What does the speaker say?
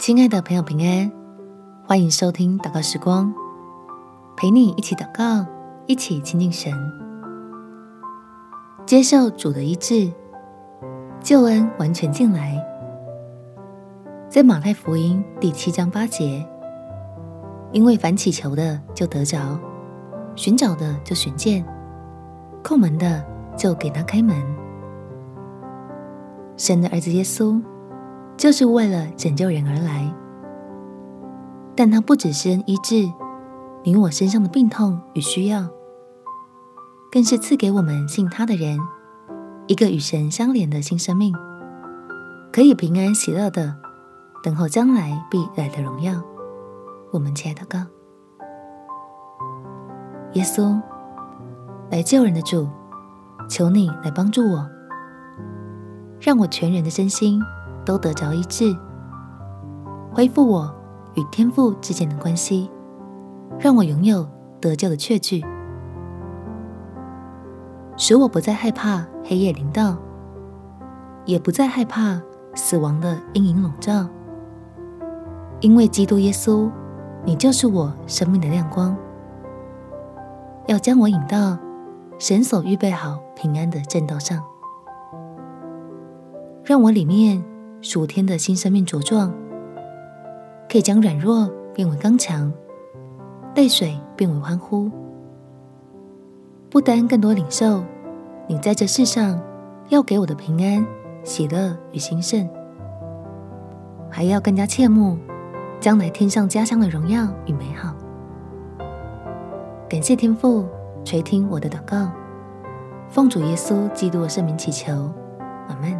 亲爱的朋友，平安，欢迎收听祷告时光，陪你一起祷告，一起亲近神，接受主的医治，救恩完全进来。在马太福音第七章八节，因为凡祈求的就得着，寻找的就寻见，叩门的就给他开门。神的儿子耶稣。就是为了拯救人而来，但他不只是恩医治你我身上的病痛与需要，更是赐给我们信他的人一个与神相连的新生命，可以平安喜乐的等候将来必来的荣耀。我们亲爱的告耶稣，来救人的主，求你来帮助我，让我全人的身心。都得着医治，恢复我与天父之间的关系，让我拥有得救的确据，使我不再害怕黑夜临到，也不再害怕死亡的阴影笼罩，因为基督耶稣，你就是我生命的亮光，要将我引到神所预备好平安的正道上，让我里面。属天的新生命茁壮，可以将软弱变为刚强，泪水变为欢呼。不单更多领受你在这世上要给我的平安、喜乐与兴盛，还要更加切慕将来天上家乡的荣耀与美好。感谢天父垂听我的祷告，奉主耶稣基督的圣名祈求，阿门。